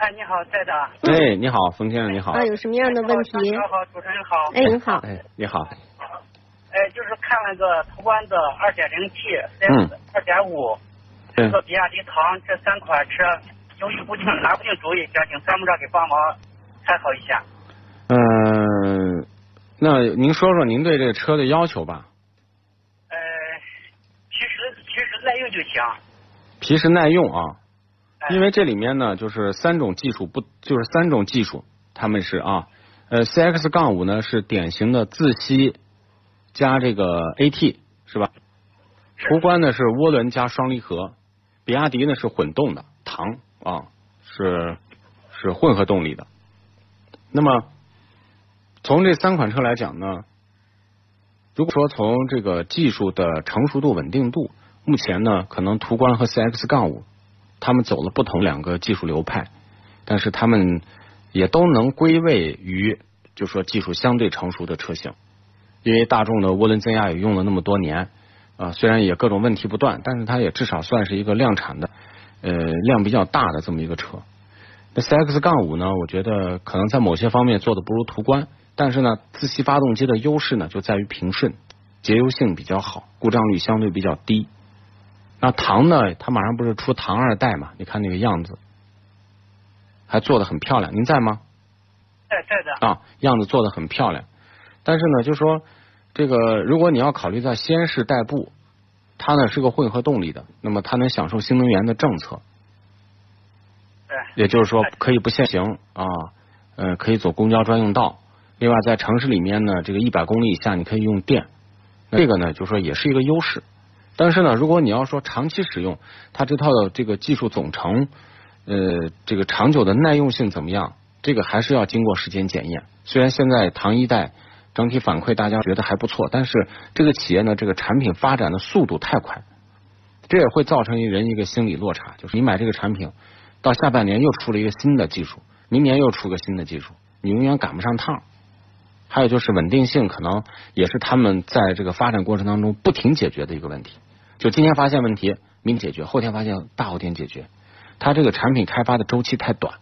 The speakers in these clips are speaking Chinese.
哎，你好，在的。哎，你好，冯先生，你好。啊，有什么样的问题？你好，主持人好。哎，您好。哎，你好。哎，就是看了个途观的二点零 T、CS 二点五，这个比亚迪唐这三款车犹豫不定，拿不定主意，想请参谋长给帮忙参考一下。嗯，那您说说您对这个车的要求吧。呃，其实其实耐用就行。皮实耐用啊，因为这里面呢就是三种技术不就是三种技术，他们是啊，呃，CX 杠五呢是典型的自吸加这个 AT 是吧？途观呢是涡轮加双离合，比亚迪呢是混动的，唐啊是是混合动力的。那么从这三款车来讲呢，如果说从这个技术的成熟度、稳定度。目前呢，可能途观和 CX 杠五，他们走了不同两个技术流派，但是他们也都能归位于，就说技术相对成熟的车型。因为大众的涡轮增压也用了那么多年啊，虽然也各种问题不断，但是它也至少算是一个量产的，呃，量比较大的这么一个车。那 CX 杠五呢，我觉得可能在某些方面做的不如途观，但是呢，自吸发动机的优势呢就在于平顺，节油性比较好，故障率相对比较低。那唐呢？它马上不是出唐二代嘛？你看那个样子，还做的很漂亮。您在吗？在在的。啊，样子做的很漂亮。但是呢，就说这个，如果你要考虑在西安市代步，它呢是个混合动力的，那么它能享受新能源的政策。对。也就是说，可以不限行啊，呃，可以走公交专用道。另外，在城市里面呢，这个一百公里以下你可以用电，这个呢，就说也是一个优势。但是呢，如果你要说长期使用，它这套的这个技术总成，呃，这个长久的耐用性怎么样？这个还是要经过时间检验。虽然现在唐一代整体反馈大家觉得还不错，但是这个企业呢，这个产品发展的速度太快，这也会造成一人一个心理落差，就是你买这个产品，到下半年又出了一个新的技术，明年又出个新的技术，你永远赶不上趟。还有就是稳定性，可能也是他们在这个发展过程当中不停解决的一个问题。就今天发现问题，明解决，后天发现，大后天解决。它这个产品开发的周期太短，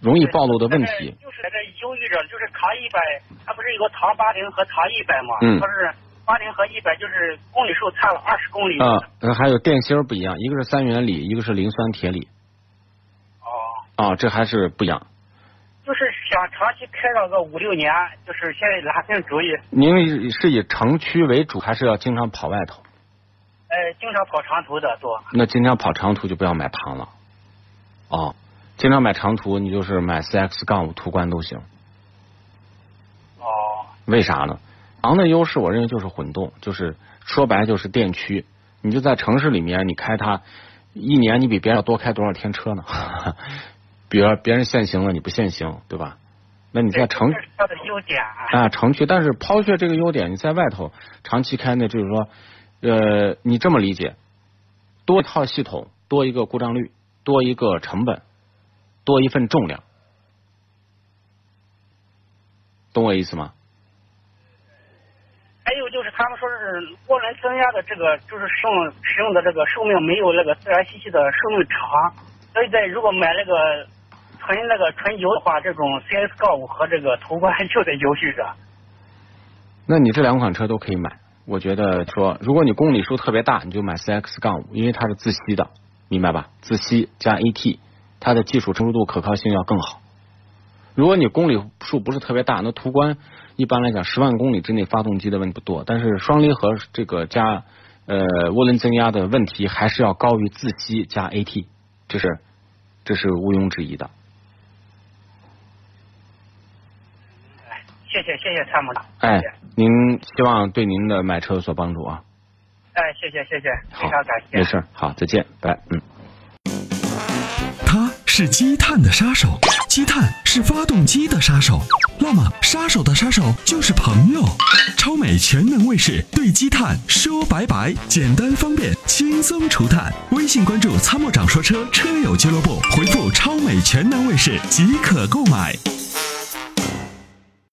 容易暴露的问题。就是在这忧郁着，就是唐一百，它不是有个唐八零和唐一百吗？嗯。它是八零和一百，就是公里数差了二十公里。啊，还有电芯不一样，一个是三元锂，一个是磷酸铁锂。哦。啊，这还是不一样。就是想长期开上个五六年，就是现在拿定主意。您是以城区为主，还是要经常跑外头？呃，经常跑长途的多。那经常跑长途就不要买唐了。哦，经常买长途，你就是买 CX 杠五途观都行。哦。为啥呢？唐的优势，我认为就是混动，就是说白就是电驱。你就在城市里面，你开它一年，你比别人要多开多少天车呢？比如别人限行了，你不限行，对吧？那你在城它的优点啊，城区，但是抛却这个优点，你在外头长期开，呢就是说。呃，你这么理解，多一套系统，多一个故障率，多一个成本，多一份重量，懂我意思吗？还有就是他们说是涡轮增压的这个，就是使用使用的这个寿命没有那个自然吸气的寿命长，所以在如果买那个纯那个纯油的话，这种 CS 杠五和这个途观就得犹豫着。那你这两款车都可以买。我觉得说，如果你公里数特别大，你就买 CX 杠五，因为它是自吸的，明白吧？自吸加 AT，它的技术成熟度、可靠性要更好。如果你公里数不是特别大，那途观一般来讲十万公里之内发动机的问题不多，但是双离合这个加呃涡轮增压的问题还是要高于自吸加 AT，这是这是毋庸置疑的。谢谢谢谢参谋长。哎，您希望对您的买车有所帮助啊。哎，谢谢谢谢，非常感谢。没事，好，再见，拜，嗯。是积碳的杀手，积碳是发动机的杀手。那么，杀手的杀手就是朋友。超美全能卫士对积碳说拜拜，简单方便，轻松除碳。微信关注“参谋长说车”车友俱乐部，回复“超美全能卫士”即可购买。